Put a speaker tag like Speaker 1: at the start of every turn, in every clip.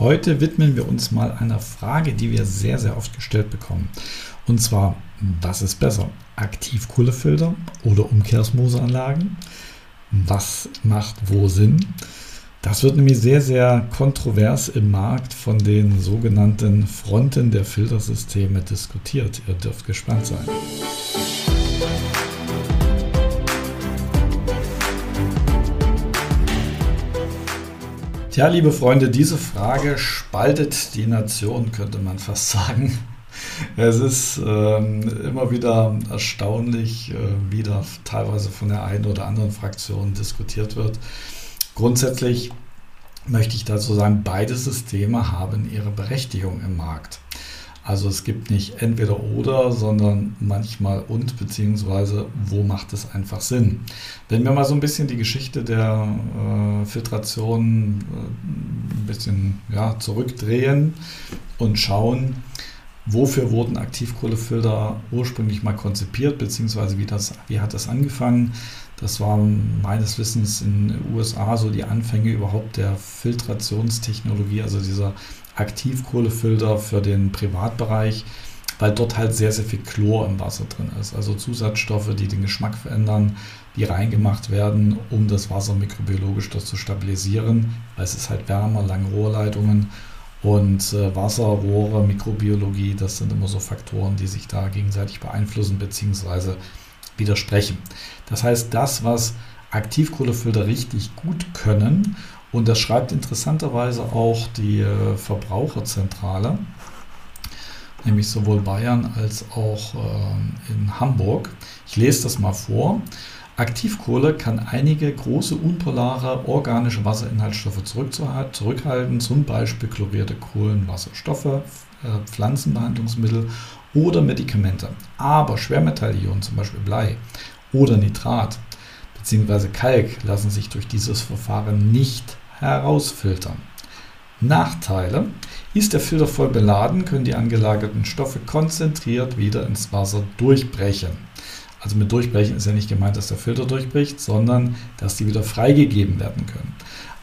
Speaker 1: Heute widmen wir uns mal einer Frage, die wir sehr, sehr oft gestellt bekommen. Und zwar, was ist besser? Aktivkohlefilter oder Umkehrsmoseanlagen? Was macht wo Sinn? Das wird nämlich sehr, sehr kontrovers im Markt von den sogenannten Fronten der Filtersysteme diskutiert. Ihr dürft gespannt sein. Tja, liebe Freunde, diese Frage spaltet die Nation, könnte man fast sagen. Es ist ähm, immer wieder erstaunlich, äh, wie da teilweise von der einen oder anderen Fraktion diskutiert wird. Grundsätzlich möchte ich dazu sagen, beide Systeme haben ihre Berechtigung im Markt. Also es gibt nicht entweder oder, sondern manchmal und, beziehungsweise wo macht es einfach Sinn. Wenn wir mal so ein bisschen die Geschichte der äh, Filtration äh, ein bisschen ja, zurückdrehen und schauen, wofür wurden Aktivkohlefilter ursprünglich mal konzipiert, beziehungsweise wie, das, wie hat das angefangen. Das war meines Wissens in den USA so die Anfänge überhaupt der Filtrationstechnologie, also dieser Aktivkohlefilter für den Privatbereich, weil dort halt sehr, sehr viel Chlor im Wasser drin ist. Also Zusatzstoffe, die den Geschmack verändern, die reingemacht werden, um das Wasser mikrobiologisch dort zu stabilisieren, weil es ist halt wärmer, lange Rohrleitungen und äh, Wasserrohre, Mikrobiologie, das sind immer so Faktoren, die sich da gegenseitig beeinflussen bzw. widersprechen. Das heißt, das, was Aktivkohlefilter richtig gut können und das schreibt interessanterweise auch die äh, Verbraucherzentrale, nämlich sowohl Bayern als auch äh, in Hamburg. Ich lese das mal vor. Aktivkohle kann einige große unpolare organische Wasserinhaltsstoffe zurückhalten, zum Beispiel chlorierte Kohlenwasserstoffe, äh, Pflanzenbehandlungsmittel oder Medikamente. Aber Schwermetallionen, zum Beispiel Blei oder Nitrat bzw. Kalk, lassen sich durch dieses Verfahren nicht herausfiltern. Nachteile. Ist der Filter voll beladen, können die angelagerten Stoffe konzentriert wieder ins Wasser durchbrechen. Also mit durchbrechen ist ja nicht gemeint, dass der Filter durchbricht, sondern dass die wieder freigegeben werden können.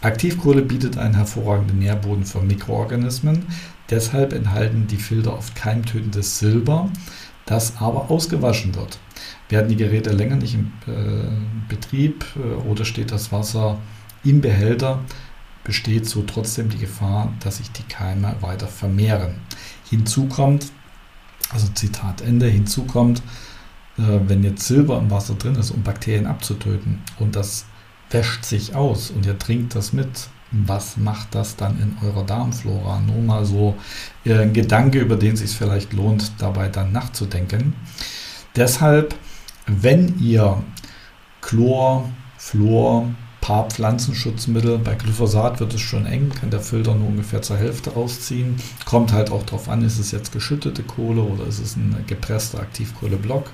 Speaker 1: Aktivkohle bietet einen hervorragenden Nährboden für Mikroorganismen. Deshalb enthalten die Filter oft keimtötendes Silber, das aber ausgewaschen wird. Werden die Geräte länger nicht im äh, Betrieb äh, oder steht das Wasser im Behälter, besteht so trotzdem die Gefahr, dass sich die Keime weiter vermehren. Hinzu kommt, also Zitat Ende, hinzu kommt, äh, wenn jetzt Silber im Wasser drin ist, um Bakterien abzutöten und das wäscht sich aus und ihr trinkt das mit, was macht das dann in eurer Darmflora? Nur mal so äh, ein Gedanke, über den es sich vielleicht lohnt, dabei dann nachzudenken. Deshalb, wenn ihr Chlor, Fluor, paar Pflanzenschutzmittel. Bei Glyphosat wird es schon eng, kann der Filter nur ungefähr zur Hälfte rausziehen. Kommt halt auch darauf an, ist es jetzt geschüttete Kohle oder ist es ein gepresster Aktivkohleblock.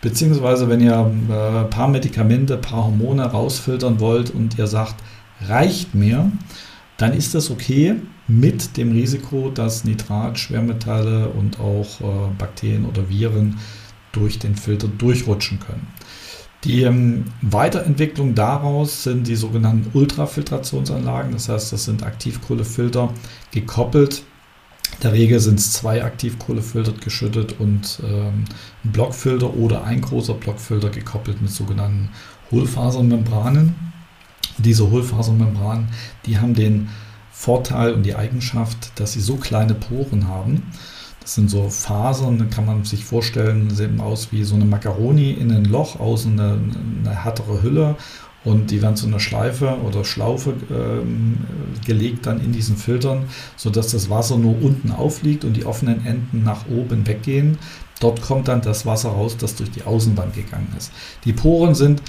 Speaker 1: Beziehungsweise, wenn ihr ein äh, paar Medikamente, ein paar Hormone rausfiltern wollt und ihr sagt, reicht mir, dann ist das okay mit dem Risiko, dass Nitrat, Schwermetalle und auch äh, Bakterien oder Viren durch den Filter durchrutschen können. Die ähm, Weiterentwicklung daraus sind die sogenannten Ultrafiltrationsanlagen. Das heißt, das sind Aktivkohlefilter gekoppelt. In der Regel sind es zwei Aktivkohlefilter geschüttet und ähm, ein Blockfilter oder ein großer Blockfilter gekoppelt mit sogenannten Hohlfasermembranen. diese Hohlfasermembranen, die haben den Vorteil und die Eigenschaft, dass sie so kleine Poren haben, das sind so Fasern, da kann man sich vorstellen, sehen aus wie so eine Macaroni in ein Loch, außen eine, eine härtere Hülle und die werden zu einer Schleife oder Schlaufe ähm, gelegt dann in diesen Filtern, sodass das Wasser nur unten aufliegt und die offenen Enden nach oben weggehen. Dort kommt dann das Wasser raus, das durch die Außenwand gegangen ist. Die Poren sind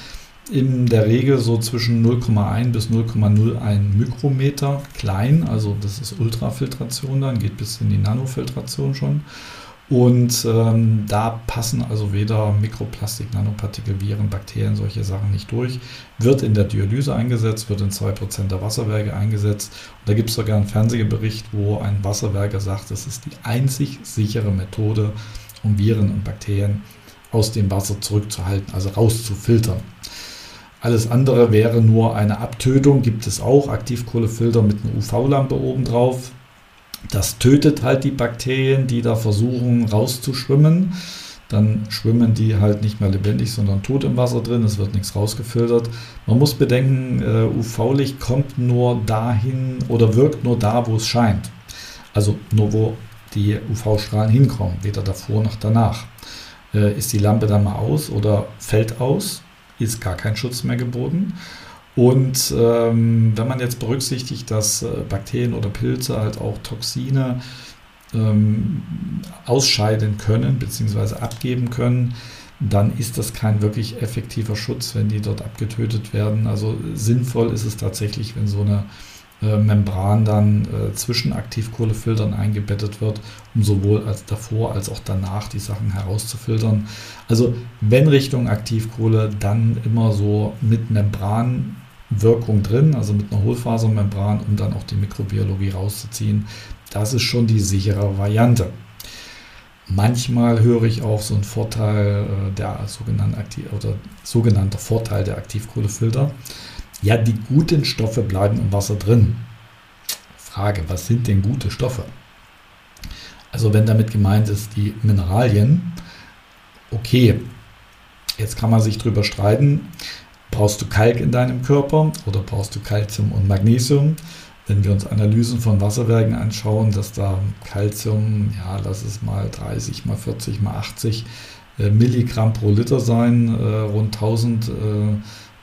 Speaker 1: in der Regel so zwischen 0,1 bis 0,01 Mikrometer klein. Also das ist Ultrafiltration dann, geht bis in die Nanofiltration schon. Und ähm, da passen also weder Mikroplastik, Nanopartikel, Viren, Bakterien, solche Sachen nicht durch. Wird in der Dialyse eingesetzt, wird in 2% der Wasserwerke eingesetzt. Und da gibt es sogar einen Fernsehbericht, wo ein Wasserwerker sagt, das ist die einzig sichere Methode, um Viren und Bakterien aus dem Wasser zurückzuhalten, also rauszufiltern. Alles andere wäre nur eine Abtötung, gibt es auch. Aktivkohlefilter mit einer UV-Lampe obendrauf. Das tötet halt die Bakterien, die da versuchen rauszuschwimmen. Dann schwimmen die halt nicht mehr lebendig, sondern tot im Wasser drin. Es wird nichts rausgefiltert. Man muss bedenken, äh, UV-Licht kommt nur dahin oder wirkt nur da, wo es scheint. Also nur wo die UV-Strahlen hinkommen, weder davor noch danach. Äh, ist die Lampe dann mal aus oder fällt aus, ist gar kein Schutz mehr geboten. Und ähm, wenn man jetzt berücksichtigt, dass äh, Bakterien oder Pilze halt auch Toxine ähm, ausscheiden können bzw. abgeben können, dann ist das kein wirklich effektiver Schutz, wenn die dort abgetötet werden. Also sinnvoll ist es tatsächlich, wenn so eine äh, Membran dann äh, zwischen Aktivkohlefiltern eingebettet wird, um sowohl als davor als auch danach die Sachen herauszufiltern. Also wenn Richtung Aktivkohle, dann immer so mit Membran Wirkung drin, also mit einer Hohlfasermembran, um dann auch die Mikrobiologie rauszuziehen. Das ist schon die sichere Variante. Manchmal höre ich auch so einen Vorteil äh, der sogenannten Aktiv oder sogenannter Vorteil der Aktivkohlefilter. Ja, die guten Stoffe bleiben im Wasser drin. Frage, was sind denn gute Stoffe? Also wenn damit gemeint ist die Mineralien, okay, jetzt kann man sich drüber streiten, Brauchst du Kalk in deinem Körper oder brauchst du Calcium und Magnesium? Wenn wir uns Analysen von Wasserwerken anschauen, dass da Calcium, ja, lass es mal 30 mal 40 mal 80 äh, Milligramm pro Liter sein, äh, rund 1000 äh,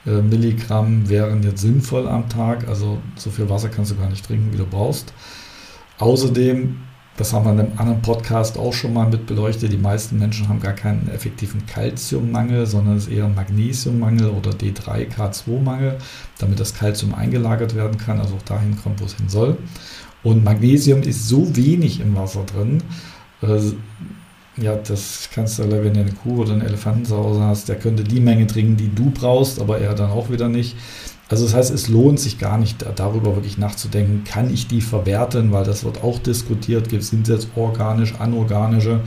Speaker 1: äh, Milligramm wären jetzt sinnvoll am Tag. Also so viel Wasser kannst du gar nicht trinken, wie du brauchst. Außerdem das haben wir in einem anderen Podcast auch schon mal mit beleuchtet. Die meisten Menschen haben gar keinen effektiven Kalziummangel, sondern es ist eher ein Magnesiummangel oder D3K2-Mangel, damit das Kalzium eingelagert werden kann, also auch dahin kommt, wo es hin soll. Und Magnesium ist so wenig im Wasser drin. Ja, das kannst du, wenn du eine Kuh oder einen Elefanten zu Hause hast, der könnte die Menge trinken, die du brauchst, aber er dann auch wieder nicht. Also das heißt, es lohnt sich gar nicht darüber wirklich nachzudenken, kann ich die verwerten, weil das wird auch diskutiert, sind es jetzt organisch, anorganische.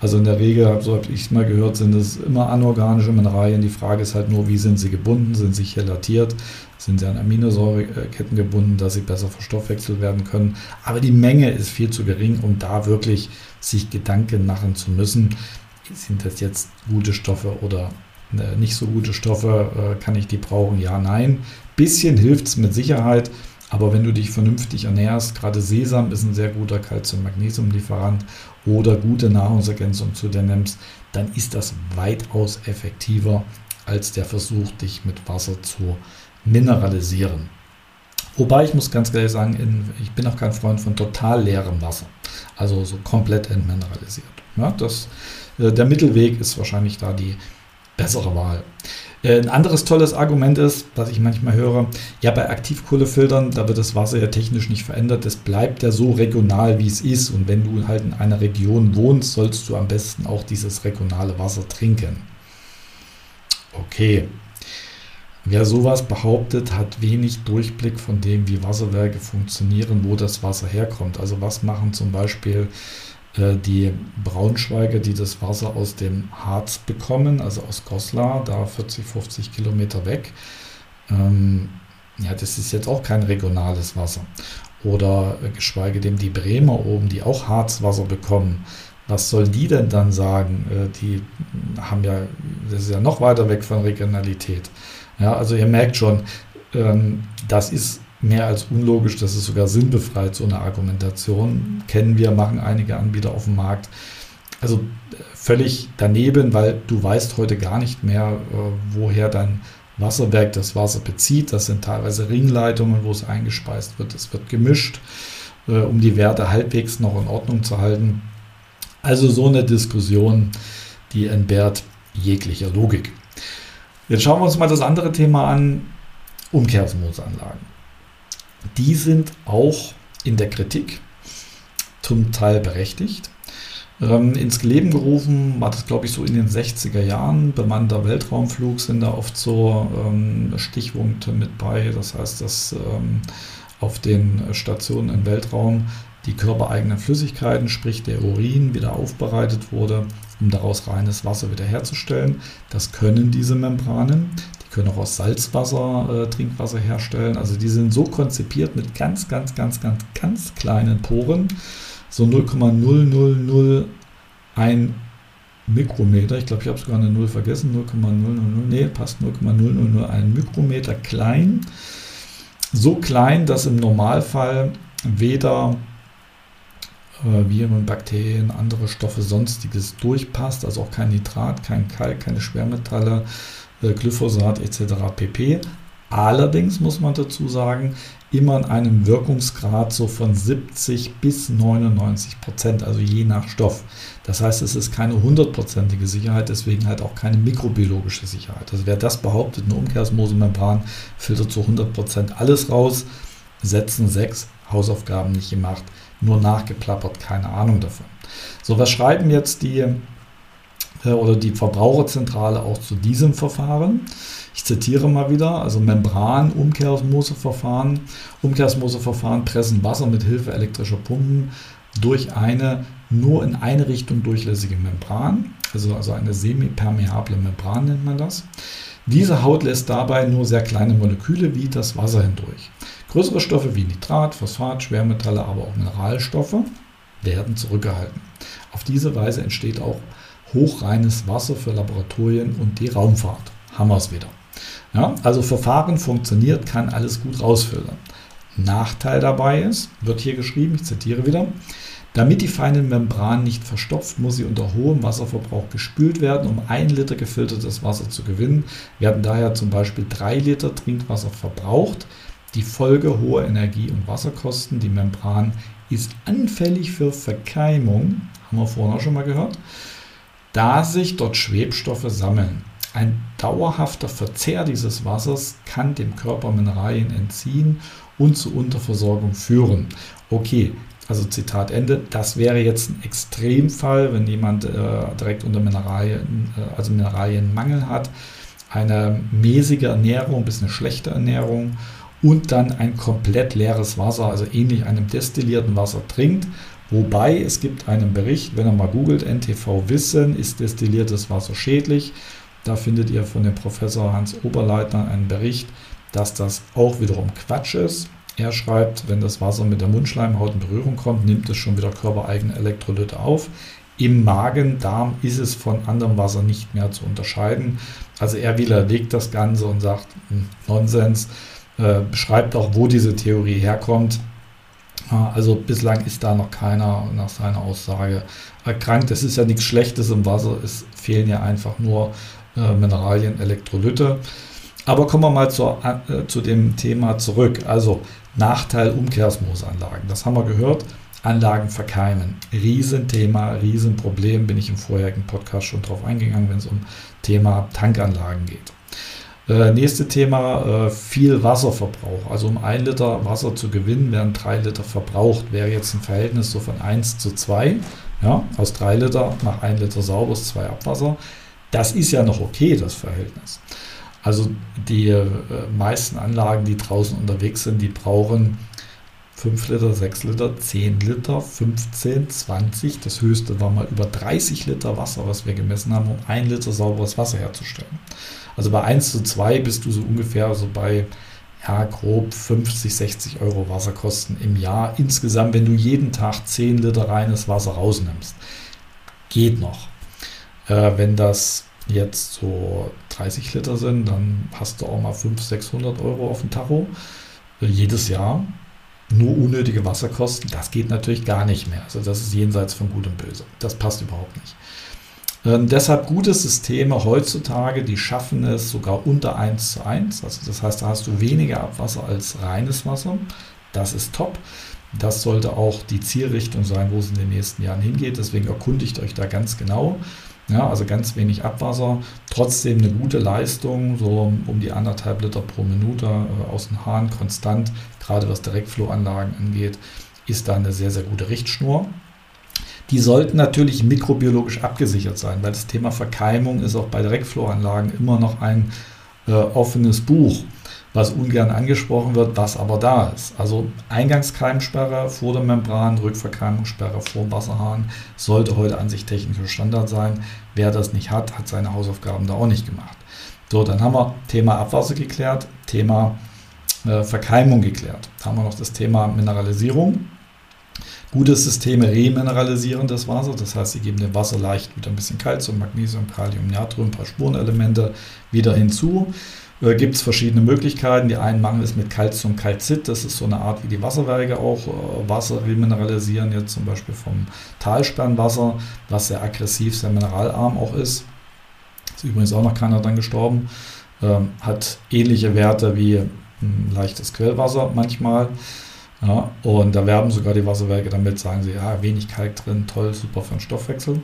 Speaker 1: Also in der Regel, so habe ich es mal gehört, sind es immer anorganische Mineralien. Die Frage ist halt nur, wie sind sie gebunden? Sind sie chelatiert? Sind sie an Aminosäureketten gebunden, dass sie besser verstoffwechselt werden können? Aber die Menge ist viel zu gering, um da wirklich sich Gedanken machen zu müssen. Sind das jetzt gute Stoffe oder äh, nicht so gute Stoffe, äh, kann ich die brauchen? Ja, nein. Bisschen hilft es mit Sicherheit, aber wenn du dich vernünftig ernährst, gerade Sesam ist ein sehr guter Calcium-Magnesium-Lieferant oder gute Nahrungsergänzung zu dir nimmst, dann ist das weitaus effektiver als der Versuch, dich mit Wasser zu mineralisieren. Wobei ich muss ganz ehrlich sagen, in, ich bin auch kein Freund von total leerem Wasser, also so komplett entmineralisiert. Ja, das, äh, der Mittelweg ist wahrscheinlich da die bessere Wahl. Äh, ein anderes tolles Argument ist, was ich manchmal höre, ja, bei Aktivkohlefiltern, da wird das Wasser ja technisch nicht verändert, es bleibt ja so regional, wie es ist. Und wenn du halt in einer Region wohnst, sollst du am besten auch dieses regionale Wasser trinken. Okay. Wer sowas behauptet, hat wenig Durchblick von dem, wie Wasserwerke funktionieren, wo das Wasser herkommt. Also was machen zum Beispiel äh, die Braunschweiger, die das Wasser aus dem Harz bekommen, also aus Goslar, da 40, 50 Kilometer weg. Ähm, ja, das ist jetzt auch kein regionales Wasser. Oder äh, geschweige denn die Bremer oben, die auch Harzwasser bekommen. Was sollen die denn dann sagen? Äh, die haben ja, das ist ja noch weiter weg von Regionalität. Ja, also ihr merkt schon, ähm, das ist mehr als unlogisch, das ist sogar sinnbefreit, so eine Argumentation. Kennen wir, machen einige Anbieter auf dem Markt. Also äh, völlig daneben, weil du weißt heute gar nicht mehr, äh, woher dein Wasserwerk das Wasser bezieht. Das sind teilweise Ringleitungen, wo es eingespeist wird. Es wird gemischt, äh, um die Werte halbwegs noch in Ordnung zu halten. Also so eine Diskussion, die entbehrt jeglicher Logik. Jetzt schauen wir uns mal das andere Thema an, Umkehrosmoseanlagen die sind auch in der Kritik zum Teil berechtigt. Ähm, ins Leben gerufen war das, glaube ich, so in den 60er Jahren. Bemannter Weltraumflug sind da oft so ähm, Stichpunkte mit bei. Das heißt, dass ähm, auf den Stationen im Weltraum die körpereigenen Flüssigkeiten, sprich der Urin, wieder aufbereitet wurde, um daraus reines Wasser wiederherzustellen. Das können diese Membranen. Die können auch aus Salzwasser äh, Trinkwasser herstellen. Also die sind so konzipiert mit ganz, ganz, ganz, ganz, ganz kleinen Poren. So 0,0001 Mikrometer. Ich glaube, ich habe sogar eine 0 vergessen. 0,000. Nee, passt 0,0001 Mikrometer klein. So klein, dass im Normalfall weder Viren, Bakterien, andere Stoffe, sonstiges durchpasst, also auch kein Nitrat, kein Kalk, keine Schwermetalle, äh, Glyphosat etc. pp. Allerdings muss man dazu sagen, immer in einem Wirkungsgrad so von 70 bis 99 Prozent, also je nach Stoff. Das heißt, es ist keine hundertprozentige Sicherheit, deswegen halt auch keine mikrobiologische Sicherheit. Also wer das behauptet, eine Umkehrosmosemembran filtert zu 100 Prozent alles raus, setzen sechs Hausaufgaben nicht gemacht, nur nachgeplappert, keine Ahnung davon. So, was schreiben jetzt die äh, oder die Verbraucherzentrale auch zu diesem Verfahren? Ich zitiere mal wieder, also Membran-Umkehrosmoseverfahren. Umkehrosmoseverfahren pressen Wasser mit Hilfe elektrischer Pumpen durch eine nur in eine Richtung durchlässige Membran, also, also eine semipermeable Membran nennt man das. Diese Haut lässt dabei nur sehr kleine Moleküle wie das Wasser hindurch. Größere Stoffe wie Nitrat, Phosphat, Schwermetalle, aber auch Mineralstoffe werden zurückgehalten. Auf diese Weise entsteht auch hochreines Wasser für Laboratorien und die Raumfahrt. Es wieder. Ja, also Verfahren funktioniert, kann alles gut rausfiltern. Nachteil dabei ist, wird hier geschrieben, ich zitiere wieder, damit die feine Membran nicht verstopft, muss sie unter hohem Wasserverbrauch gespült werden. Um ein Liter gefiltertes Wasser zu gewinnen, werden daher zum Beispiel drei Liter Trinkwasser verbraucht. Die Folge hoher Energie- und Wasserkosten. Die Membran ist anfällig für Verkeimung, haben wir vorhin auch schon mal gehört, da sich dort Schwebstoffe sammeln. Ein dauerhafter Verzehr dieses Wassers kann dem Körper Mineralien entziehen und zu Unterversorgung führen. Okay, also Zitat Ende. Das wäre jetzt ein Extremfall, wenn jemand äh, direkt unter Mineralien, äh, also Mineralienmangel hat, eine mäßige Ernährung, ein bisschen schlechte Ernährung und dann ein komplett leeres Wasser, also ähnlich einem destillierten Wasser trinkt. Wobei es gibt einen Bericht, wenn ihr mal googelt, NTV Wissen, ist destilliertes Wasser schädlich? Da findet ihr von dem Professor Hans Oberleitner einen Bericht, dass das auch wiederum Quatsch ist. Er schreibt, wenn das Wasser mit der Mundschleimhaut in Berührung kommt, nimmt es schon wieder körpereigene Elektrolyte auf. Im Magen-Darm ist es von anderem Wasser nicht mehr zu unterscheiden. Also er widerlegt das Ganze und sagt, hm, Nonsens äh, beschreibt auch, wo diese Theorie herkommt. Also bislang ist da noch keiner nach seiner Aussage erkrankt. Es ist ja nichts Schlechtes im Wasser, es fehlen ja einfach nur äh, Mineralien, Elektrolyte. Aber kommen wir mal zur, äh, zu dem Thema zurück. Also Nachteil Umkehrsmoosanlagen. Das haben wir gehört. Anlagen verkeimen. Riesenthema, Riesenproblem. Bin ich im vorherigen Podcast schon drauf eingegangen, wenn es um Thema Tankanlagen geht. Äh, nächste Thema, äh, viel Wasserverbrauch. Also um ein Liter Wasser zu gewinnen, werden drei Liter verbraucht. Wäre jetzt ein Verhältnis so von 1 zu 2. Ja, aus drei Liter nach ein Liter sauberes, zwei Abwasser. Das ist ja noch okay, das Verhältnis. Also die äh, meisten Anlagen, die draußen unterwegs sind, die brauchen 5 Liter, 6 Liter, 10 Liter, 15, 20. Das höchste war mal über 30 Liter Wasser, was wir gemessen haben, um 1 Liter sauberes Wasser herzustellen. Also bei 1 zu 2 bist du so ungefähr so bei ja, grob 50, 60 Euro Wasserkosten im Jahr. Insgesamt, wenn du jeden Tag 10 Liter reines Wasser rausnimmst. Geht noch. Äh, wenn das jetzt so 30 Liter sind, dann hast du auch mal 500, 600 Euro auf dem Tacho äh, jedes Jahr. Nur unnötige Wasserkosten, das geht natürlich gar nicht mehr. Also das ist jenseits von Gut und Böse. Das passt überhaupt nicht. Ähm, deshalb gute Systeme heutzutage, die schaffen es sogar unter 1 zu 1. Also das heißt, da hast du weniger Abwasser als reines Wasser. Das ist top. Das sollte auch die Zielrichtung sein, wo es in den nächsten Jahren hingeht. Deswegen erkundigt euch da ganz genau. Ja, also ganz wenig Abwasser, trotzdem eine gute Leistung, so um die anderthalb Liter pro Minute äh, aus dem Hahn konstant, gerade was Direktflowanlagen angeht, ist da eine sehr, sehr gute Richtschnur. Die sollten natürlich mikrobiologisch abgesichert sein, weil das Thema Verkeimung ist auch bei Direktflowanlagen immer noch ein äh, offenes Buch was ungern angesprochen wird, was aber da ist. Also Eingangskeimsperre vor der Membran, Rückverkeimungssperre vor dem Wasserhahn sollte heute an sich technischer Standard sein. Wer das nicht hat, hat seine Hausaufgaben da auch nicht gemacht. So, dann haben wir Thema Abwasser geklärt, Thema äh, Verkeimung geklärt. Dann haben wir noch das Thema Mineralisierung. Gute Systeme remineralisieren das Wasser, das heißt, sie geben dem Wasser leicht wieder ein bisschen Kalzium, Magnesium, Kalium, Natrium, ein paar Spurenelemente wieder hinzu. Äh, Gibt es verschiedene Möglichkeiten. Die einen machen es mit Calciumcalcit, das ist so eine Art, wie die Wasserwerke auch äh, Wasser remineralisieren, jetzt zum Beispiel vom Talsperrenwasser, was sehr aggressiv, sehr mineralarm auch ist. Ist übrigens auch noch keiner dann gestorben. Ähm, hat ähnliche Werte wie ein leichtes Quellwasser manchmal. Ja, und da werben sogar die Wasserwerke damit, sagen sie, ja, wenig Kalk drin, toll, super für den Stoffwechsel.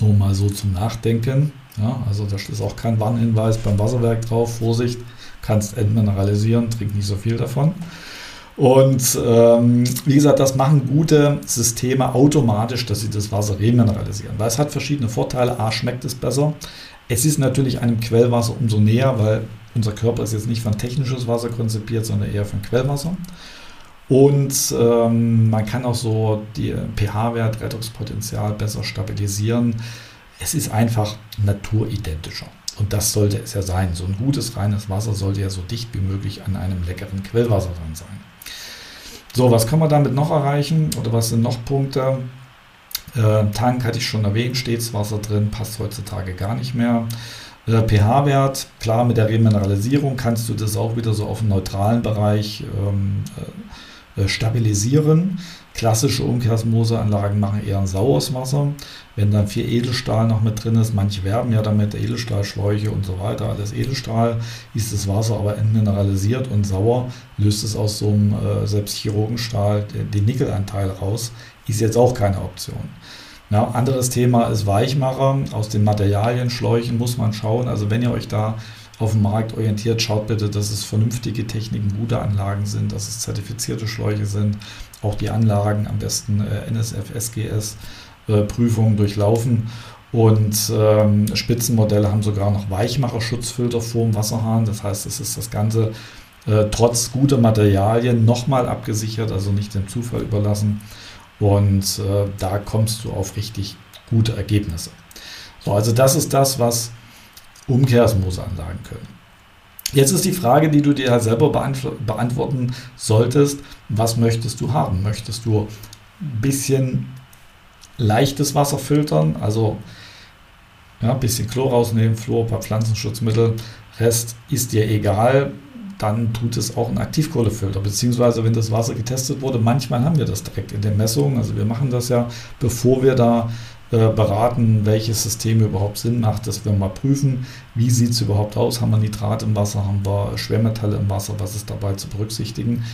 Speaker 1: Nur mal so zum Nachdenken. Ja, also da ist auch kein Warnhinweis beim Wasserwerk drauf. Vorsicht, kannst entmineralisieren, trink nicht so viel davon. Und ähm, wie gesagt, das machen gute Systeme automatisch, dass sie das Wasser remineralisieren. Weil es hat verschiedene Vorteile. A, schmeckt es besser. Es ist natürlich einem Quellwasser umso näher, weil unser Körper ist jetzt nicht für ein technisches Wasser konzipiert, sondern eher ein Quellwasser. Und ähm, man kann auch so die pH-Wert, Rettungspotenzial besser stabilisieren. Es ist einfach naturidentischer. Und das sollte es ja sein. So ein gutes, reines Wasser sollte ja so dicht wie möglich an einem leckeren Quellwasser dran sein. So, was kann man damit noch erreichen? Oder was sind noch Punkte? Äh, Tank hatte ich schon erwähnt, stets Wasser drin, passt heutzutage gar nicht mehr. Äh, pH-Wert, klar, mit der Remineralisierung kannst du das auch wieder so auf einen neutralen Bereich ähm, äh, stabilisieren. Klassische Umkehrsmoseanlagen machen eher ein saures Wasser. Wenn dann viel Edelstahl noch mit drin ist, manche werben ja damit, Edelstahlschläuche und so weiter, alles Edelstahl, ist das Wasser aber entmineralisiert und sauer, löst es aus so einem äh, selbst Chirurgenstahl den, den Nickelanteil raus, ist jetzt auch keine Option. Ja, anderes Thema ist Weichmacher. Aus den Materialien, Schläuchen muss man schauen. Also wenn ihr euch da auf dem Markt orientiert, schaut bitte, dass es vernünftige Techniken, gute Anlagen sind, dass es zertifizierte Schläuche sind. Auch die Anlagen am besten äh, NSF, SGS äh, Prüfungen durchlaufen. Und ähm, Spitzenmodelle haben sogar noch Weichmacherschutzfilter vor dem Wasserhahn. Das heißt, es ist das Ganze äh, trotz guter Materialien nochmal abgesichert, also nicht dem Zufall überlassen. Und äh, da kommst du auf richtig gute Ergebnisse. So, also das ist das, was Umkehrsmosanlagen können. Jetzt ist die Frage, die du dir halt selber beantworten solltest, was möchtest du haben? Möchtest du ein bisschen leichtes Wasser filtern, also ja, ein bisschen Chlor rausnehmen, Fluor, ein paar Pflanzenschutzmittel, Rest ist dir egal, dann tut es auch ein Aktivkohlefilter, beziehungsweise wenn das Wasser getestet wurde, manchmal haben wir das direkt in den Messungen, also wir machen das ja, bevor wir da äh, beraten, welches System überhaupt Sinn macht, dass wir mal prüfen, wie sieht es überhaupt aus, haben wir Nitrat im Wasser, haben wir Schwermetalle im Wasser, was ist dabei zu berücksichtigen.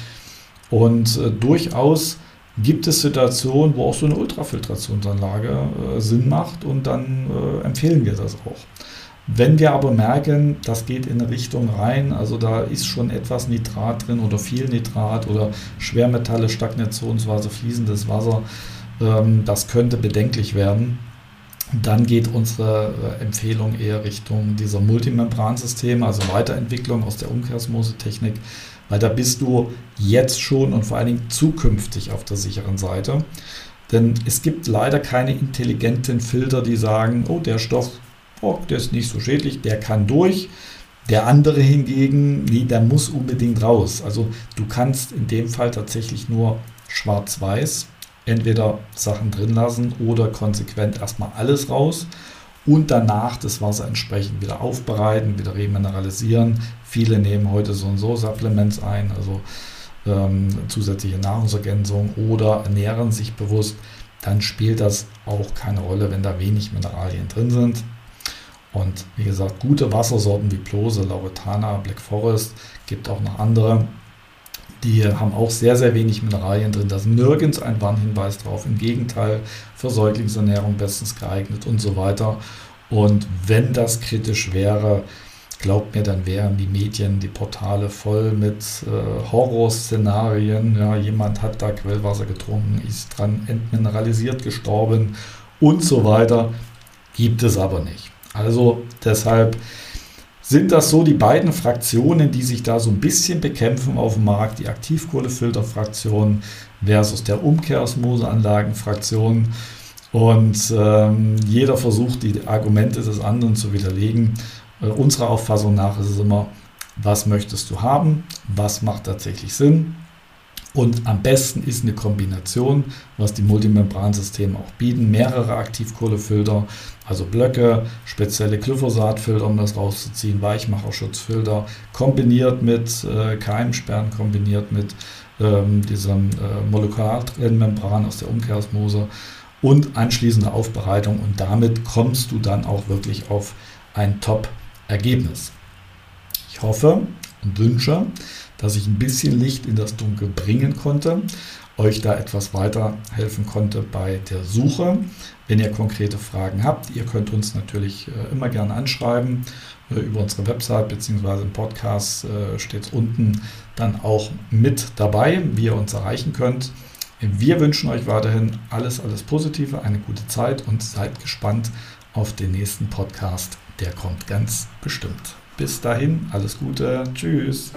Speaker 1: Und äh, durchaus gibt es Situationen, wo auch so eine Ultrafiltrationsanlage äh, Sinn macht und dann äh, empfehlen wir das auch. Wenn wir aber merken, das geht in eine Richtung rein, also da ist schon etwas Nitrat drin oder viel Nitrat oder Schwermetalle, Stagnationswasser, fließendes Wasser, ähm, das könnte bedenklich werden. Dann geht unsere äh, Empfehlung eher Richtung dieser Multimembransysteme, also Weiterentwicklung aus der Umkehrsmose-Technik, weil da bist du jetzt schon und vor allen Dingen zukünftig auf der sicheren Seite. Denn es gibt leider keine intelligenten Filter, die sagen, oh, der Stoff, oh, der ist nicht so schädlich, der kann durch. Der andere hingegen, nee, der muss unbedingt raus. Also du kannst in dem Fall tatsächlich nur schwarz-weiß entweder Sachen drin lassen oder konsequent erstmal alles raus und danach das Wasser entsprechend wieder aufbereiten, wieder remineralisieren. Viele nehmen heute so und so Supplements ein, also ähm, zusätzliche Nahrungsergänzung oder ernähren sich bewusst. Dann spielt das auch keine Rolle, wenn da wenig Mineralien drin sind. Und wie gesagt, gute Wassersorten wie Plose, Lauretana, Black Forest, gibt auch noch andere. Die haben auch sehr, sehr wenig Mineralien drin. Da ist nirgends ein Warnhinweis drauf. Im Gegenteil, für Säuglingsernährung bestens geeignet und so weiter. Und wenn das kritisch wäre, glaubt mir, dann wären die Medien, die Portale voll mit äh, Horrorszenarien. Ja, jemand hat da Quellwasser getrunken, ist dran entmineralisiert gestorben und so weiter. Gibt es aber nicht. Also deshalb sind das so die beiden Fraktionen, die sich da so ein bisschen bekämpfen auf dem Markt, die Aktivkohlefilterfraktion versus der Umkehrosmoseanlagenfraktion. Und ähm, jeder versucht, die Argumente des anderen zu widerlegen. Äh, unserer Auffassung nach ist es immer, was möchtest du haben, was macht tatsächlich Sinn. Und am besten ist eine Kombination, was die Multimembransysteme auch bieten, mehrere Aktivkohlefilter, also Blöcke, spezielle Glyphosatfilter, um das rauszuziehen, Weichmacherschutzfilter, kombiniert mit äh, Keimsperren, kombiniert mit ähm, diesem äh, Molekulartrennmembran aus der Umkehrosmose und anschließende Aufbereitung und damit kommst du dann auch wirklich auf ein Top-Ergebnis. Ich hoffe und wünsche, dass ich ein bisschen Licht in das Dunkel bringen konnte, euch da etwas weiterhelfen konnte bei der Suche. Wenn ihr konkrete Fragen habt, ihr könnt uns natürlich äh, immer gerne anschreiben äh, über unsere Website bzw. im Podcast äh, steht es unten dann auch mit dabei, wie ihr uns erreichen könnt. Wir wünschen euch weiterhin alles, alles Positive, eine gute Zeit und seid gespannt auf den nächsten Podcast. Der kommt ganz bestimmt. Bis dahin, alles Gute. Tschüss.